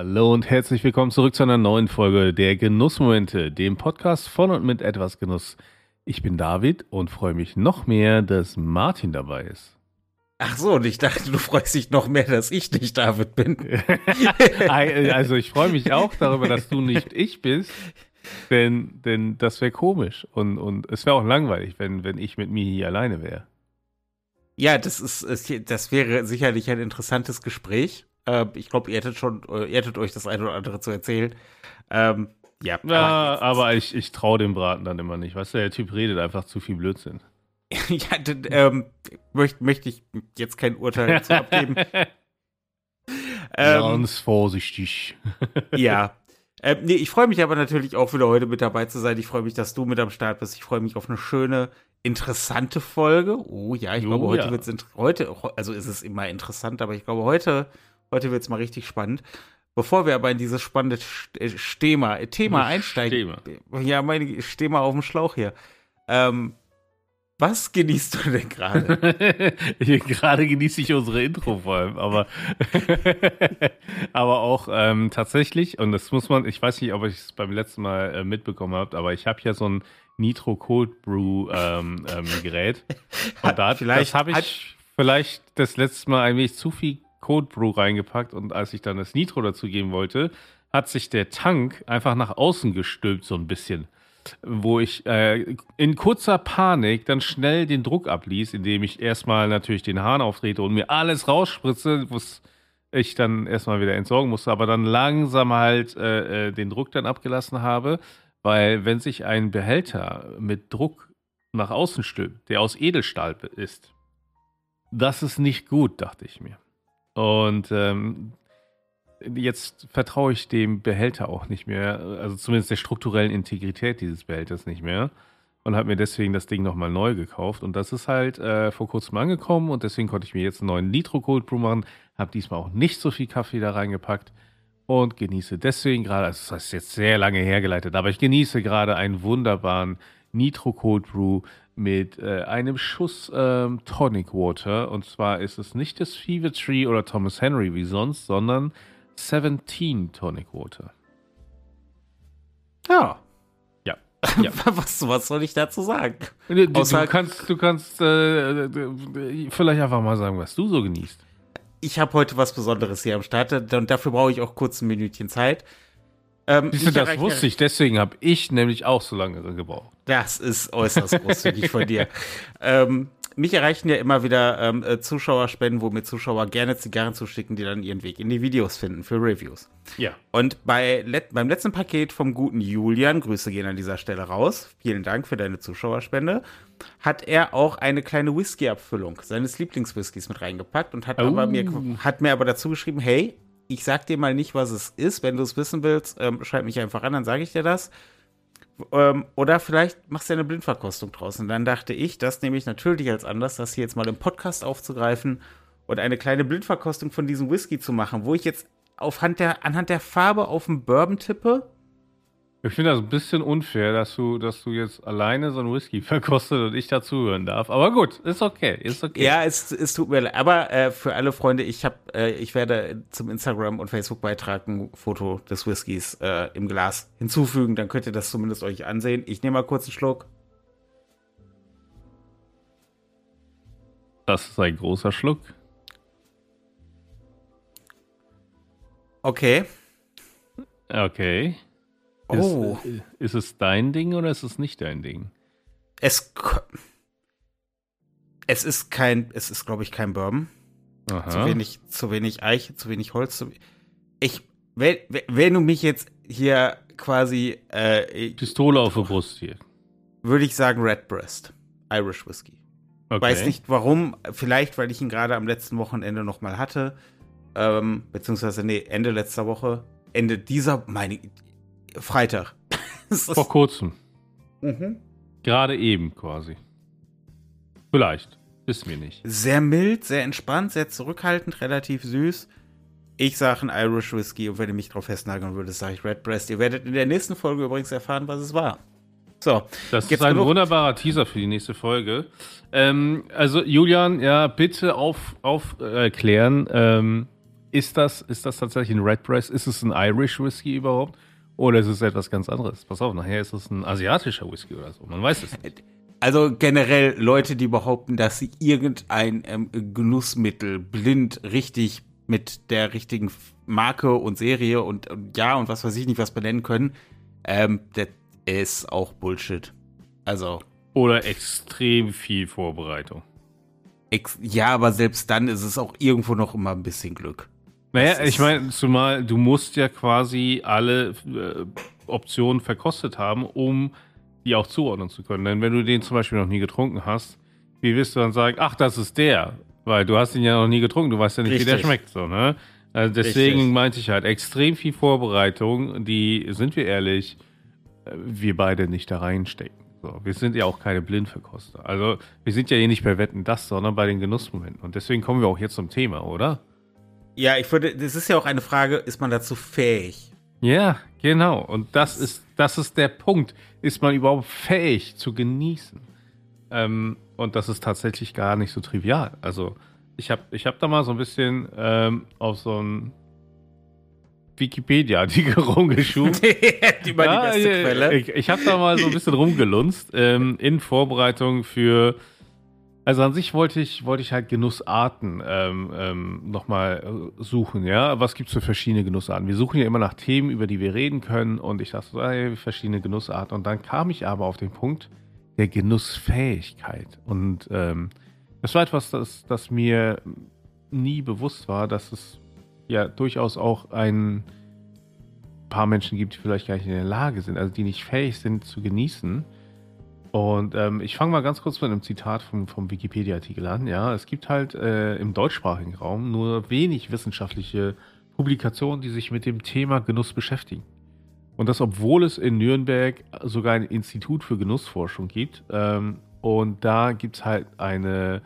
Hallo und herzlich willkommen zurück zu einer neuen Folge der Genussmomente, dem Podcast von und mit etwas Genuss. Ich bin David und freue mich noch mehr, dass Martin dabei ist. Ach so, und ich dachte, du freust dich noch mehr, dass ich nicht David bin. also ich freue mich auch darüber, dass du nicht ich bist, denn, denn das wäre komisch und, und es wäre auch langweilig, wenn, wenn ich mit mir hier alleine wäre. Ja, das ist, das wäre sicherlich ein interessantes Gespräch. Ähm, ich glaube, ihr hättet schon, äh, ihr hättet euch das eine oder andere zu erzählen. Ähm, ja, ja, aber, ich, ich traue dem Braten dann immer nicht. Weißt du, der Typ redet einfach zu viel Blödsinn. ja, ähm, möchte möcht ich jetzt kein Urteil dazu abgeben. ähm, Ganz vorsichtig. ja. Ähm, nee, ich freue mich aber natürlich auch wieder heute mit dabei zu sein. Ich freue mich, dass du mit am Start bist. Ich freue mich auf eine schöne, interessante Folge. Oh ja, ich oh, glaube, heute ja. wird es heute, also ist es immer interessant, aber ich glaube, heute, heute wird es mal richtig spannend. Bevor wir aber in dieses spannende äh, Thema, Thema einsteigen. Stema. Ja, meine Thema auf dem Schlauch hier. Ähm, was genießt du denn gerade? gerade genieße ich unsere Intro vor allem, aber, aber auch ähm, tatsächlich, und das muss man, ich weiß nicht, ob ich es beim letzten Mal äh, mitbekommen habt, aber ich habe ja so ein Nitro Cold Brew ähm, ähm, Gerät. Und da, das habe ich vielleicht das letzte Mal ein wenig zu viel Cold Brew reingepackt und als ich dann das Nitro dazu geben wollte, hat sich der Tank einfach nach außen gestülpt so ein bisschen wo ich äh, in kurzer Panik dann schnell den Druck abließ, indem ich erstmal natürlich den Hahn auftrete und mir alles rausspritze, was ich dann erstmal wieder entsorgen musste, aber dann langsam halt äh, äh, den Druck dann abgelassen habe, weil wenn sich ein Behälter mit Druck nach außen stülpt, der aus Edelstahl ist, das ist nicht gut, dachte ich mir. Und ähm, jetzt vertraue ich dem Behälter auch nicht mehr, also zumindest der strukturellen Integrität dieses Behälters nicht mehr. Und habe mir deswegen das Ding nochmal neu gekauft. Und das ist halt äh, vor kurzem angekommen und deswegen konnte ich mir jetzt einen neuen Nitro Cold Brew machen. Habe diesmal auch nicht so viel Kaffee da reingepackt und genieße deswegen gerade, also das ist jetzt sehr lange hergeleitet, aber ich genieße gerade einen wunderbaren Nitro Cold Brew mit äh, einem Schuss ähm, Tonic Water. Und zwar ist es nicht das Fever Tree oder Thomas Henry wie sonst, sondern 17 Tonic Water. Ja. Ja. ja. was, was soll ich dazu sagen? Du, du kannst, du kannst äh, vielleicht einfach mal sagen, was du so genießt. Ich habe heute was Besonderes hier am Start und dafür brauche ich auch kurz ein Minütchen Zeit. Ähm, Siehst du, das wusste ich, deswegen habe ich nämlich auch so lange gebraucht. Das ist äußerst großzügig von dir. Ähm, mich erreichen ja immer wieder ähm, äh, Zuschauerspenden, wo mir Zuschauer gerne Zigarren zuschicken, die dann ihren Weg in die Videos finden für Reviews. Ja. Und bei let beim letzten Paket vom guten Julian, Grüße gehen an dieser Stelle raus, vielen Dank für deine Zuschauerspende, hat er auch eine kleine Whisky-Abfüllung seines Lieblingswhiskys mit reingepackt und hat, oh. aber mir, hat mir aber dazu geschrieben, hey, ich sag dir mal nicht, was es ist. Wenn du es wissen willst, ähm, schreib mich einfach an, dann sage ich dir das. Ähm, oder vielleicht machst du eine Blindverkostung draus. Und dann dachte ich, das nehme ich natürlich als Anlass, das hier jetzt mal im Podcast aufzugreifen und eine kleine Blindverkostung von diesem Whisky zu machen, wo ich jetzt aufhand der, anhand der Farbe auf den Bourbon tippe ich finde das ein bisschen unfair, dass du, dass du jetzt alleine so ein Whisky verkostet und ich dazuhören darf. Aber gut, ist okay, ist okay. Ja, es, es tut mir leid. Aber äh, für alle Freunde, ich habe, äh, ich werde zum Instagram und Facebook Beitrag ein Foto des Whiskys äh, im Glas hinzufügen. Dann könnt ihr das zumindest euch ansehen. Ich nehme mal kurz einen Schluck. Das ist ein großer Schluck. Okay. Okay. Oh. Ist, ist, es dein Ding oder ist es nicht dein Ding? Es, es ist kein, es ist, glaube ich, kein Bourbon. Aha. Zu wenig, zu wenig Eiche, zu wenig Holz. Zu, ich, wenn, wenn du mich jetzt hier quasi äh, Pistole auf der Brust hier. Würde ich sagen Redbreast. Irish Whiskey. Okay. Weiß nicht warum, vielleicht weil ich ihn gerade am letzten Wochenende nochmal hatte. Ähm, beziehungsweise, nee, Ende letzter Woche. Ende dieser, meine, Freitag. Vor kurzem. Mhm. Gerade eben quasi. Vielleicht. Wissen wir nicht. Sehr mild, sehr entspannt, sehr zurückhaltend, relativ süß. Ich sage ein Irish Whiskey und wenn ihr mich drauf festnageln würdet, sage ich Redbreast. Ihr werdet in der nächsten Folge übrigens erfahren, was es war. So. Das ist ein genug? wunderbarer Teaser für die nächste Folge. Ähm, also, Julian, ja, bitte auf, aufklären. Äh, ähm, ist das, ist das tatsächlich ein Redbreast? Ist es ein Irish Whisky überhaupt? Oder ist es etwas ganz anderes? Pass auf, nachher ist es ein asiatischer Whisky oder so. Man weiß es nicht. Also generell Leute, die behaupten, dass sie irgendein ähm, Genussmittel blind richtig mit der richtigen Marke und Serie und, und, ja und was weiß ich nicht was benennen können, ähm, das ist auch Bullshit. Also. Oder extrem viel Vorbereitung. Ex ja, aber selbst dann ist es auch irgendwo noch immer ein bisschen Glück. Naja, ich meine, zumal du musst ja quasi alle äh, Optionen verkostet haben, um die auch zuordnen zu können. Denn wenn du den zum Beispiel noch nie getrunken hast, wie wirst du dann sagen, ach, das ist der? Weil du hast ihn ja noch nie getrunken, du weißt ja nicht, Richtig. wie der schmeckt. So, ne? Also deswegen Richtig. meinte ich halt, extrem viel Vorbereitung, die, sind wir ehrlich, äh, wir beide nicht da reinstecken. So, wir sind ja auch keine Blindverkoster. Also wir sind ja hier nicht bei Wetten das, sondern bei den Genussmomenten. Und deswegen kommen wir auch jetzt zum Thema, oder? Ja, ich würde, das ist ja auch eine Frage, ist man dazu fähig? Ja, genau. Und das ist, das ist der Punkt. Ist man überhaupt fähig zu genießen? Ähm, und das ist tatsächlich gar nicht so trivial. Also ich habe ich hab da mal so ein bisschen ähm, auf so ein Wikipedia-Artikel rumgeschubt. die war ja, die beste Quelle. Ich, ich habe da mal so ein bisschen rumgelunzt ähm, in Vorbereitung für also an sich wollte ich, wollte ich halt Genussarten ähm, ähm, nochmal äh, suchen, ja. Was gibt es für verschiedene Genussarten? Wir suchen ja immer nach Themen, über die wir reden können und ich dachte ey, verschiedene Genussarten. Und dann kam ich aber auf den Punkt der Genussfähigkeit. Und ähm, das war etwas, das, das mir nie bewusst war, dass es ja durchaus auch ein paar Menschen gibt, die vielleicht gar nicht in der Lage sind, also die nicht fähig sind zu genießen. Und ähm, ich fange mal ganz kurz mit einem Zitat vom, vom Wikipedia-Artikel an. Ja, es gibt halt äh, im deutschsprachigen Raum nur wenig wissenschaftliche Publikationen, die sich mit dem Thema Genuss beschäftigen. Und das, obwohl es in Nürnberg sogar ein Institut für Genussforschung gibt. Ähm, und da gibt es halt eine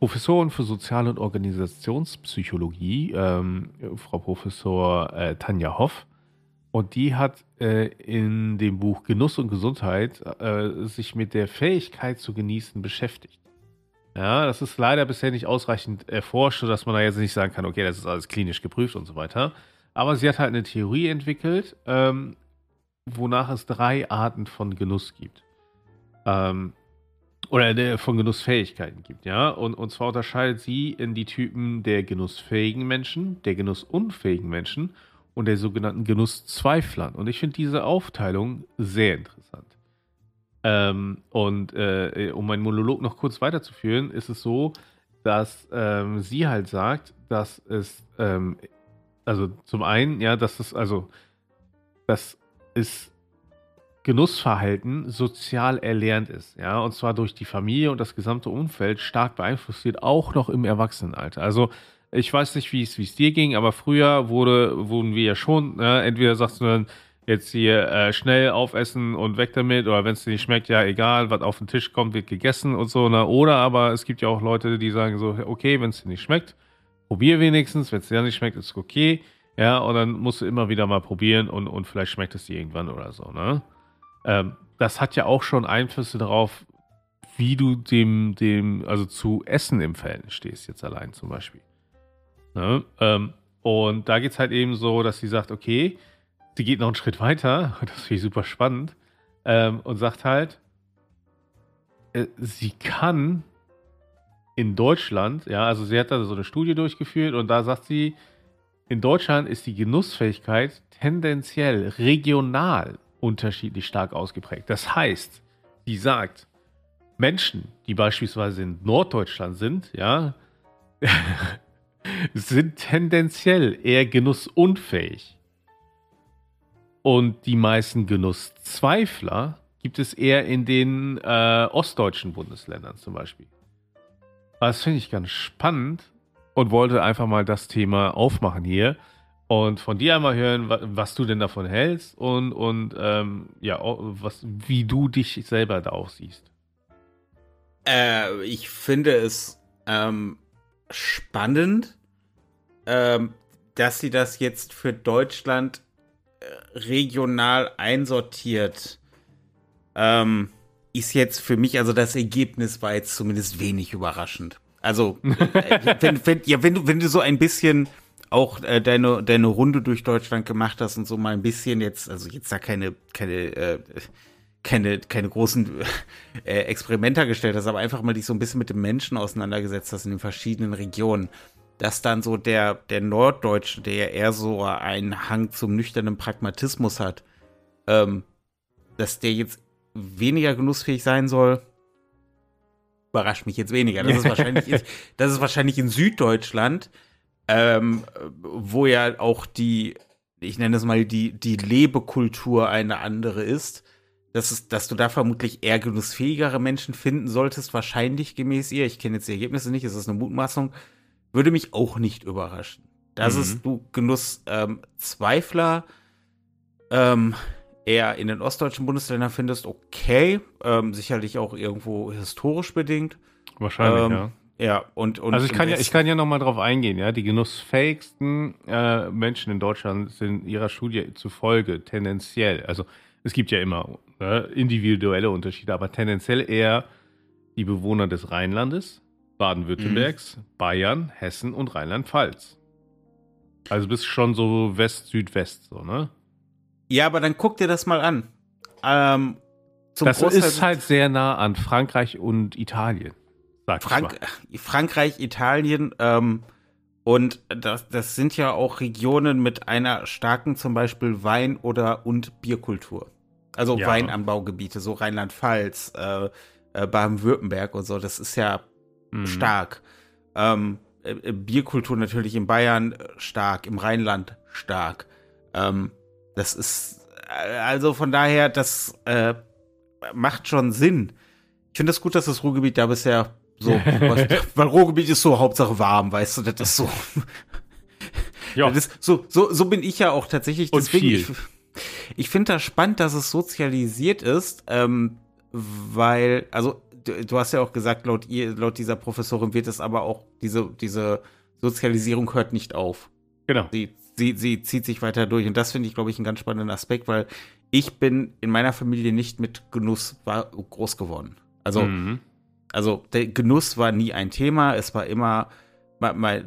Professorin für Sozial- und Organisationspsychologie, ähm, Frau Professor äh, Tanja Hoff. Und die hat äh, in dem Buch Genuss und Gesundheit äh, sich mit der Fähigkeit zu genießen beschäftigt. Ja, das ist leider bisher nicht ausreichend erforscht, sodass man da jetzt nicht sagen kann, okay, das ist alles klinisch geprüft und so weiter. Aber sie hat halt eine Theorie entwickelt, ähm, wonach es drei Arten von Genuss gibt. Ähm, oder von Genussfähigkeiten gibt, ja. Und, und zwar unterscheidet sie in die Typen der genussfähigen Menschen, der genussunfähigen Menschen und der sogenannten Genusszweiflern. Und ich finde diese Aufteilung sehr interessant. Ähm, und äh, um meinen Monolog noch kurz weiterzuführen, ist es so, dass ähm, sie halt sagt, dass es, ähm, also zum einen, ja, dass es, also, dass es Genussverhalten sozial erlernt ist, ja, und zwar durch die Familie und das gesamte Umfeld stark beeinflusst wird, auch noch im Erwachsenenalter. Also ich weiß nicht, wie es dir ging, aber früher wurde, wurden wir ja schon, ne, entweder sagst du dann, jetzt hier äh, schnell aufessen und weg damit, oder wenn es dir nicht schmeckt, ja egal, was auf den Tisch kommt, wird gegessen und so, ne? Oder aber es gibt ja auch Leute, die sagen so, okay, wenn es dir nicht schmeckt, probier wenigstens, wenn es dir nicht schmeckt, ist okay, ja, und dann musst du immer wieder mal probieren und, und vielleicht schmeckt es dir irgendwann oder so, ne? Ähm, das hat ja auch schon Einflüsse darauf, wie du dem, dem, also zu Essen im Verhältnis stehst, jetzt allein zum Beispiel. Ne? Ähm, und da geht es halt eben so, dass sie sagt, okay, sie geht noch einen Schritt weiter, das finde ich super spannend, ähm, und sagt halt, äh, sie kann in Deutschland, ja, also sie hat da so eine Studie durchgeführt und da sagt sie, in Deutschland ist die Genussfähigkeit tendenziell regional unterschiedlich stark ausgeprägt. Das heißt, sie sagt, Menschen, die beispielsweise in Norddeutschland sind, ja, sind tendenziell eher genussunfähig. Und die meisten Genusszweifler gibt es eher in den äh, ostdeutschen Bundesländern zum Beispiel. Das finde ich ganz spannend und wollte einfach mal das Thema aufmachen hier und von dir einmal hören, was du denn davon hältst und, und ähm, ja, was, wie du dich selber da auch siehst. Äh, ich finde es ähm, spannend, ähm, dass sie das jetzt für Deutschland äh, regional einsortiert. Ähm, ist jetzt für mich, also das Ergebnis war jetzt zumindest wenig überraschend. Also, äh, wenn, wenn, ja, wenn, du, wenn du so ein bisschen auch äh, deine, deine Runde durch Deutschland gemacht hast und so mal ein bisschen jetzt, also jetzt da keine, keine, äh, keine, keine großen äh, Experimenter gestellt hast, aber einfach mal dich so ein bisschen mit den Menschen auseinandergesetzt hast in den verschiedenen Regionen, dass dann so der, der Norddeutsche, der ja eher so einen Hang zum nüchternen Pragmatismus hat, ähm, dass der jetzt weniger genussfähig sein soll, überrascht mich jetzt weniger. Das ist wahrscheinlich, in, das ist wahrscheinlich in Süddeutschland, ähm, wo ja auch die, ich nenne es mal, die, die Lebekultur eine andere ist. Das ist, dass du da vermutlich eher genussfähigere Menschen finden solltest, wahrscheinlich gemäß ihr. Ich kenne jetzt die Ergebnisse nicht, es ist eine Mutmaßung. Würde mich auch nicht überraschen. Dass mhm. es du Genusszweifler ähm, eher in den ostdeutschen Bundesländern findest, okay. Ähm, sicherlich auch irgendwo historisch bedingt. Wahrscheinlich, ähm, ja. Ja, und, und also ich kann ja, ich kann ja noch mal drauf eingehen, ja. Die genussfähigsten äh, Menschen in Deutschland sind ihrer Studie zufolge tendenziell, also es gibt ja immer ne, individuelle Unterschiede, aber tendenziell eher die Bewohner des Rheinlandes, Baden-Württembergs, mhm. Bayern, Hessen und Rheinland-Pfalz. Also bist schon so West-Südwest, so, ne? Ja, aber dann guck dir das mal an. Ähm, das Großteil ist halt sehr nah an Frankreich und Italien. Frank Frankreich, Italien ähm, und das, das sind ja auch Regionen mit einer starken zum Beispiel Wein- oder und Bierkultur. Also ja. Weinanbaugebiete, so Rheinland-Pfalz, äh, äh, Baden-Württemberg und so, das ist ja mhm. stark. Ähm, äh, Bierkultur natürlich in Bayern äh, stark, im Rheinland stark. Ähm, das ist, äh, also von daher, das äh, macht schon Sinn. Ich finde es das gut, dass das Ruhrgebiet da bisher so, was, weil Ruhrgebiet ist so Hauptsache warm, weißt du, das ist so. ja. Das so, so, so bin ich ja auch tatsächlich. Deswegen, ich, ich finde das spannend, dass es sozialisiert ist, ähm, weil, also du, du, hast ja auch gesagt, laut ihr, laut dieser Professorin wird es aber auch, diese, diese Sozialisierung hört nicht auf. Genau. Sie sie, sie zieht sich weiter durch. Und das finde ich, glaube ich, einen ganz spannenden Aspekt, weil ich bin in meiner Familie nicht mit Genuss groß geworden. Also, mhm. also der Genuss war nie ein Thema. Es war immer, mal, mal,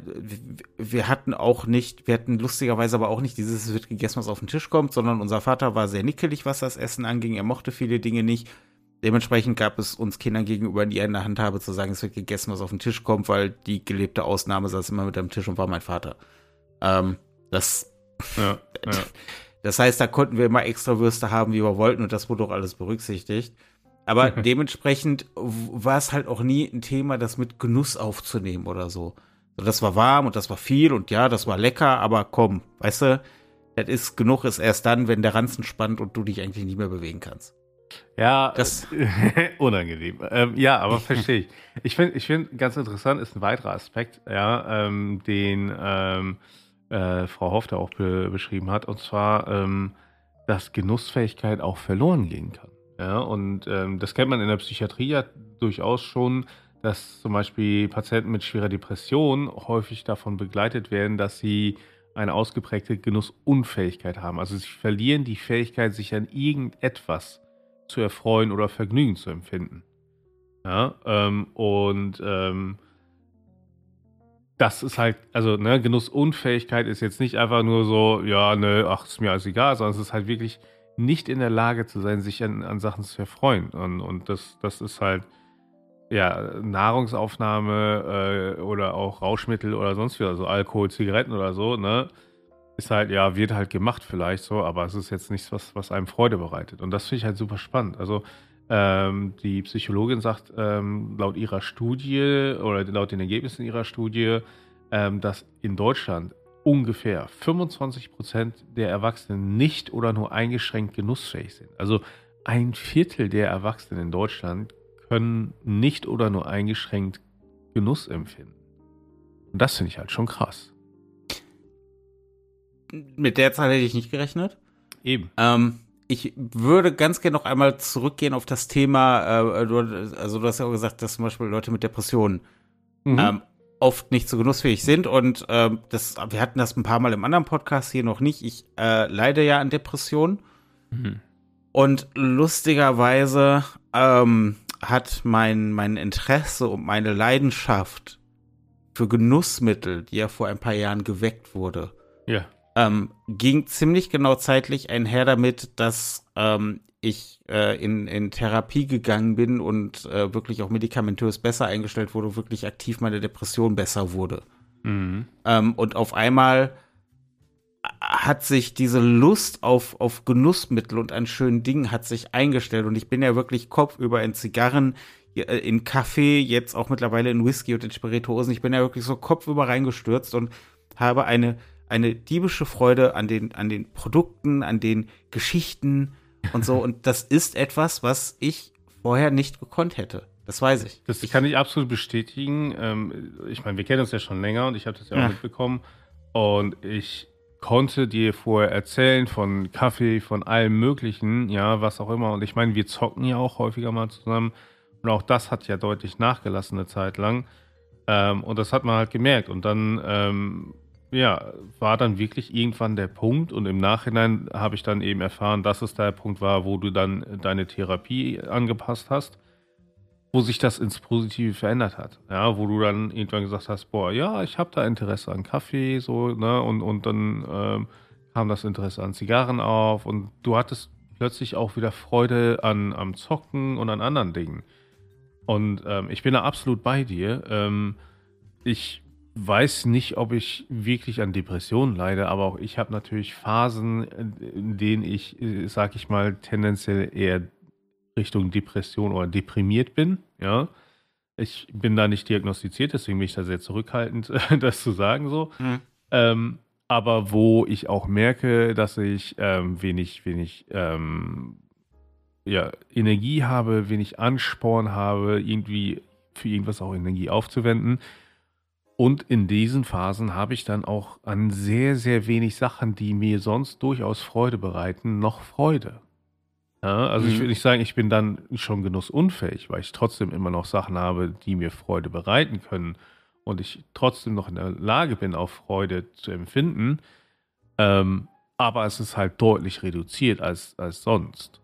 wir hatten auch nicht, wir hatten lustigerweise aber auch nicht dieses, es wird gegessen, was auf den Tisch kommt, sondern unser Vater war sehr nickelig, was das Essen anging. Er mochte viele Dinge nicht. Dementsprechend gab es uns Kindern gegenüber nie eine Handhabe zu sagen, es wird gegessen, was auf den Tisch kommt, weil die gelebte Ausnahme saß immer mit am Tisch und war mein Vater. Ähm, das, ja, ja. das heißt, da konnten wir immer extra Würste haben, wie wir wollten, und das wurde auch alles berücksichtigt. Aber dementsprechend war es halt auch nie ein Thema, das mit Genuss aufzunehmen oder so. Das war warm und das war viel und ja, das war lecker, aber komm, weißt du, das ist genug ist erst dann, wenn der Ranzen spannt und du dich eigentlich nicht mehr bewegen kannst. Ja, das unangenehm. Ähm, ja, aber verstehe ich. Ich finde, ich finde ganz interessant ist ein weiterer Aspekt, ja, ähm, den ähm, äh, Frau Hoff da auch be beschrieben hat, und zwar, ähm, dass Genussfähigkeit auch verloren gehen kann. Ja, und ähm, das kennt man in der Psychiatrie ja durchaus schon, dass zum Beispiel Patienten mit schwerer Depression häufig davon begleitet werden, dass sie eine ausgeprägte Genussunfähigkeit haben. Also sie verlieren die Fähigkeit, sich an irgendetwas zu erfreuen oder Vergnügen zu empfinden. Ja, ähm, und ähm, das ist halt, also ne, Genussunfähigkeit ist jetzt nicht einfach nur so, ja, ne, ach, ist mir alles egal, sondern es ist halt wirklich nicht in der Lage zu sein, sich an, an Sachen zu erfreuen. Und, und das, das ist halt, ja, Nahrungsaufnahme äh, oder auch Rauschmittel oder sonst wie, also Alkohol, Zigaretten oder so, ne, ist halt, ja, wird halt gemacht vielleicht so, aber es ist jetzt nichts, was, was einem Freude bereitet. Und das finde ich halt super spannend. Also, ähm, die Psychologin sagt ähm, laut ihrer Studie oder laut den Ergebnissen ihrer Studie, ähm, dass in Deutschland ungefähr 25 Prozent der Erwachsenen nicht oder nur eingeschränkt genussfähig sind. Also ein Viertel der Erwachsenen in Deutschland können nicht oder nur eingeschränkt Genuss empfinden. Und das finde ich halt schon krass. Mit der Zahl hätte ich nicht gerechnet. Eben. Ähm, ich würde ganz gerne noch einmal zurückgehen auf das Thema, äh, du, also du hast ja auch gesagt, dass zum Beispiel Leute mit Depressionen mhm. ähm, oft nicht so genussfähig sind und ähm, das, wir hatten das ein paar Mal im anderen Podcast hier noch nicht. Ich äh, leide ja an Depressionen mhm. und lustigerweise ähm, hat mein, mein Interesse und meine Leidenschaft für Genussmittel, die ja vor ein paar Jahren geweckt wurde, ja. ähm, ging ziemlich genau zeitlich einher damit, dass ähm, ich äh, in, in Therapie gegangen bin und äh, wirklich auch medikamentös besser eingestellt wurde, wirklich aktiv meine Depression besser wurde. Mhm. Ähm, und auf einmal hat sich diese Lust auf, auf Genussmittel und an schönen Dingen hat sich eingestellt. Und ich bin ja wirklich kopfüber in Zigarren, äh, in Kaffee, jetzt auch mittlerweile in Whisky und in Spirituosen. Ich bin ja wirklich so kopfüber reingestürzt und habe eine, eine diebische Freude an den, an den Produkten, an den Geschichten und so. Und das ist etwas, was ich vorher nicht gekonnt hätte. Das weiß ich. Das kann ich absolut bestätigen. Ähm, ich meine, wir kennen uns ja schon länger und ich habe das ja, ja auch mitbekommen. Und ich konnte dir vorher erzählen von Kaffee, von allem Möglichen, ja, was auch immer. Und ich meine, wir zocken ja auch häufiger mal zusammen. Und auch das hat ja deutlich nachgelassen eine Zeit lang. Ähm, und das hat man halt gemerkt. Und dann, ähm, ja, war dann wirklich irgendwann der Punkt. Und im Nachhinein habe ich dann eben erfahren, dass es der Punkt war, wo du dann deine Therapie angepasst hast wo sich das ins Positive verändert hat. Ja, wo du dann irgendwann gesagt hast, boah, ja, ich habe da Interesse an Kaffee, so, ne, und, und dann ähm, kam das Interesse an Zigarren auf und du hattest plötzlich auch wieder Freude an, am Zocken und an anderen Dingen. Und ähm, ich bin da absolut bei dir. Ähm, ich weiß nicht, ob ich wirklich an Depressionen leide, aber auch ich habe natürlich Phasen, in denen ich, äh, sag ich mal, tendenziell eher Richtung Depression oder deprimiert bin. Ja, ich bin da nicht diagnostiziert, deswegen bin ich da sehr zurückhaltend, das zu sagen so. Mhm. Ähm, aber wo ich auch merke, dass ich ähm, wenig, wenig ähm, ja, Energie habe, wenig Ansporn habe, irgendwie für irgendwas auch Energie aufzuwenden. Und in diesen Phasen habe ich dann auch an sehr, sehr wenig Sachen, die mir sonst durchaus Freude bereiten, noch Freude. Ja, also mhm. ich will nicht sagen, ich bin dann schon genussunfähig, weil ich trotzdem immer noch Sachen habe, die mir Freude bereiten können und ich trotzdem noch in der Lage bin, auch Freude zu empfinden. Ähm, aber es ist halt deutlich reduziert als, als sonst.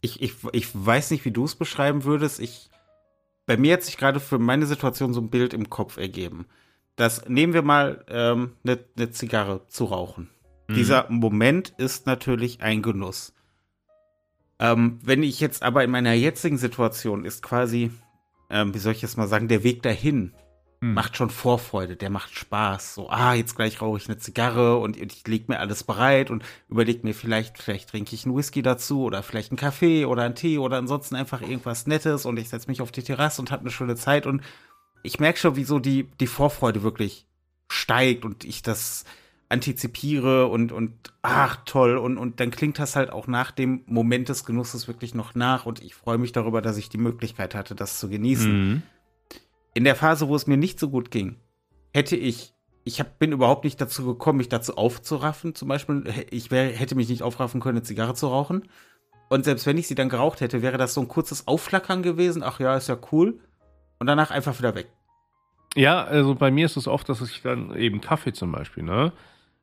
Ich, ich, ich weiß nicht, wie du es beschreiben würdest. Ich, bei mir hat sich gerade für meine Situation so ein Bild im Kopf ergeben. Das nehmen wir mal ähm, eine, eine Zigarre zu rauchen. Mhm. Dieser Moment ist natürlich ein Genuss. Ähm, wenn ich jetzt aber in meiner jetzigen Situation ist quasi, ähm, wie soll ich jetzt mal sagen, der Weg dahin hm. macht schon Vorfreude, der macht Spaß. So, ah, jetzt gleich rauche ich eine Zigarre und ich lege mir alles bereit und überlege mir vielleicht, vielleicht trinke ich einen Whisky dazu oder vielleicht einen Kaffee oder einen Tee oder ansonsten einfach irgendwas Nettes und ich setze mich auf die Terrasse und habe eine schöne Zeit und ich merke schon, wie so die, die Vorfreude wirklich steigt und ich das antizipiere und, und ach toll und, und dann klingt das halt auch nach dem Moment des Genusses wirklich noch nach und ich freue mich darüber, dass ich die Möglichkeit hatte, das zu genießen. Mhm. In der Phase, wo es mir nicht so gut ging, hätte ich, ich hab, bin überhaupt nicht dazu gekommen, mich dazu aufzuraffen. Zum Beispiel, ich wär, hätte mich nicht aufraffen können, eine Zigarre zu rauchen. Und selbst wenn ich sie dann geraucht hätte, wäre das so ein kurzes Aufflackern gewesen. Ach ja, ist ja cool. Und danach einfach wieder weg. Ja, also bei mir ist es oft, dass ich dann eben Kaffee zum Beispiel, ne?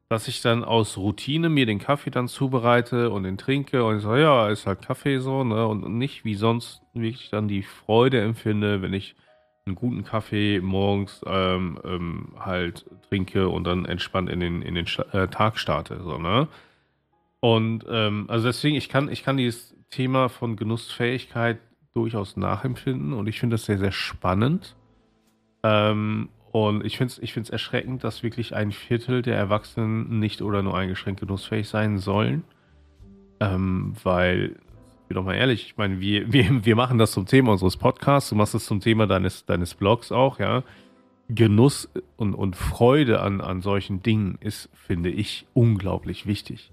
Dass ich dann aus Routine mir den Kaffee dann zubereite und den trinke und ich sage, ja, ist halt Kaffee so, ne? Und nicht wie sonst wirklich dann die Freude empfinde, wenn ich einen guten Kaffee morgens ähm, ähm, halt trinke und dann entspannt in den, in den äh, Tag starte, so, ne? Und ähm, also deswegen, ich kann, ich kann dieses Thema von Genussfähigkeit durchaus nachempfinden und ich finde das sehr, sehr spannend. Ähm, und ich finde es ich find's erschreckend, dass wirklich ein Viertel der Erwachsenen nicht oder nur eingeschränkt genussfähig sein sollen. Ähm, weil, bin doch mal ehrlich, ich meine, wir, wir, wir machen das zum Thema unseres Podcasts, du machst es zum Thema deines, deines Blogs auch, ja. Genuss und, und Freude an, an solchen Dingen ist, finde ich, unglaublich wichtig.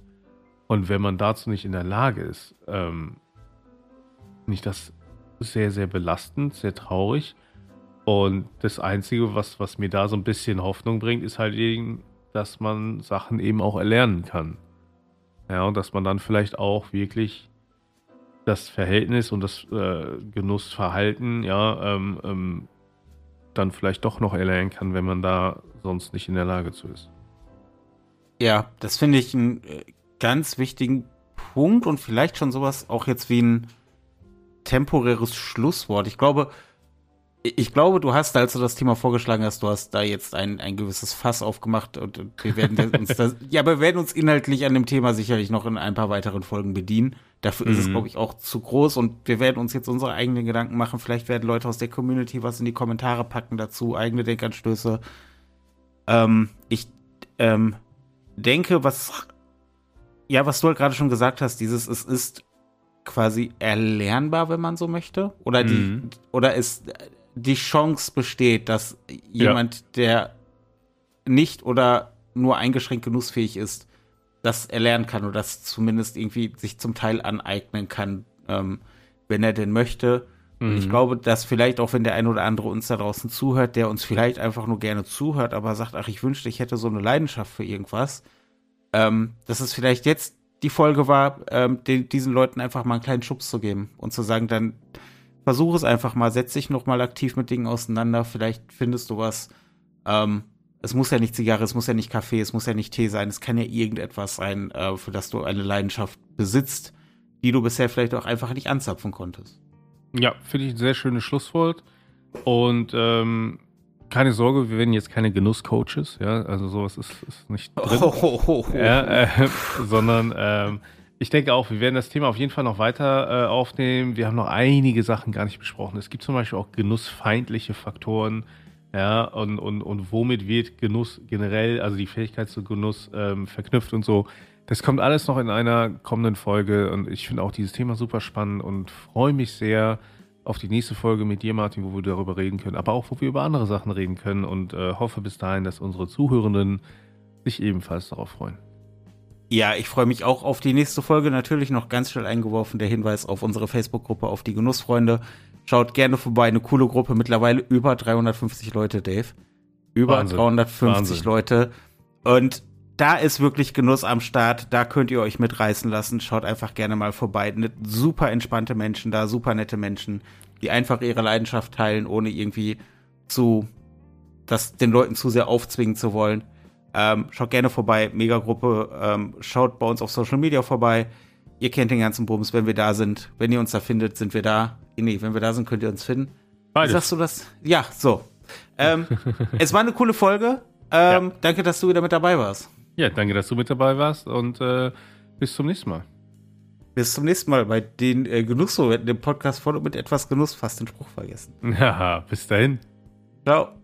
Und wenn man dazu nicht in der Lage ist, ähm, finde ich das sehr, sehr belastend, sehr traurig. Und das Einzige, was, was mir da so ein bisschen Hoffnung bringt, ist halt eben, dass man Sachen eben auch erlernen kann. Ja, und dass man dann vielleicht auch wirklich das Verhältnis und das äh, Genussverhalten, ja, ähm, ähm, dann vielleicht doch noch erlernen kann, wenn man da sonst nicht in der Lage zu ist. Ja, das finde ich einen äh, ganz wichtigen Punkt und vielleicht schon sowas auch jetzt wie ein temporäres Schlusswort. Ich glaube, ich glaube, du hast, als du das Thema vorgeschlagen hast, du hast da jetzt ein, ein gewisses Fass aufgemacht und, und wir werden uns das, ja, aber wir werden uns inhaltlich an dem Thema sicherlich noch in ein paar weiteren Folgen bedienen. Dafür mhm. ist es, mhm. glaube ich, auch zu groß und wir werden uns jetzt unsere eigenen Gedanken machen. Vielleicht werden Leute aus der Community was in die Kommentare packen dazu, eigene Denkanstöße. Ähm, ich ähm, denke, was, ja, was du halt gerade schon gesagt hast, dieses, es ist quasi erlernbar, wenn man so möchte, oder die, mhm. oder ist die Chance besteht, dass jemand, ja. der nicht oder nur eingeschränkt genussfähig ist, das erlernen kann oder das zumindest irgendwie sich zum Teil aneignen kann, ähm, wenn er denn möchte. Mhm. Und ich glaube, dass vielleicht auch, wenn der ein oder andere uns da draußen zuhört, der uns vielleicht einfach nur gerne zuhört, aber sagt, ach, ich wünschte, ich hätte so eine Leidenschaft für irgendwas, ähm, dass es vielleicht jetzt die Folge war, ähm, den, diesen Leuten einfach mal einen kleinen Schubs zu geben und zu sagen, dann versuch es einfach mal, setz dich noch mal aktiv mit Dingen auseinander, vielleicht findest du was. Ähm, es muss ja nicht Zigarre, es muss ja nicht Kaffee, es muss ja nicht Tee sein, es kann ja irgendetwas sein, äh, für das du eine Leidenschaft besitzt, die du bisher vielleicht auch einfach nicht anzapfen konntest. Ja, finde ich ein sehr schönes Schlusswort. Und ähm, keine Sorge, wir werden jetzt keine Genusscoaches, ja, also sowas ist, ist nicht drin, oh, oh, oh, ja, äh, sondern ähm, ich denke auch, wir werden das Thema auf jeden Fall noch weiter äh, aufnehmen. Wir haben noch einige Sachen gar nicht besprochen. Es gibt zum Beispiel auch genussfeindliche Faktoren. Ja, und, und, und womit wird Genuss generell, also die Fähigkeit zu Genuss ähm, verknüpft und so. Das kommt alles noch in einer kommenden Folge und ich finde auch dieses Thema super spannend und freue mich sehr auf die nächste Folge mit dir, Martin, wo wir darüber reden können, aber auch, wo wir über andere Sachen reden können und äh, hoffe bis dahin, dass unsere Zuhörenden sich ebenfalls darauf freuen. Ja, ich freue mich auch auf die nächste Folge. Natürlich noch ganz schnell eingeworfen der Hinweis auf unsere Facebook-Gruppe, auf die Genussfreunde. Schaut gerne vorbei, eine coole Gruppe, mittlerweile über 350 Leute, Dave. Über Wahnsinn. 350 Wahnsinn. Leute. Und da ist wirklich Genuss am Start. Da könnt ihr euch mitreißen lassen. Schaut einfach gerne mal vorbei. Super entspannte Menschen da, super nette Menschen, die einfach ihre Leidenschaft teilen, ohne irgendwie zu, das den Leuten zu sehr aufzwingen zu wollen. Ähm, schaut gerne vorbei, Megagruppe. Ähm, schaut bei uns auf Social Media vorbei. Ihr kennt den ganzen Bums, wenn wir da sind. Wenn ihr uns da findet, sind wir da. Nee, wenn wir da sind, könnt ihr uns finden. Beides. Wie sagst du das? Ja, so. Ähm, es war eine coole Folge. Ähm, ja. Danke, dass du wieder mit dabei warst. Ja, danke, dass du mit dabei warst und äh, bis zum nächsten Mal. Bis zum nächsten Mal bei den äh, Genuss, dem Podcast voll mit etwas Genuss fast den Spruch vergessen. Ja, bis dahin. Ciao.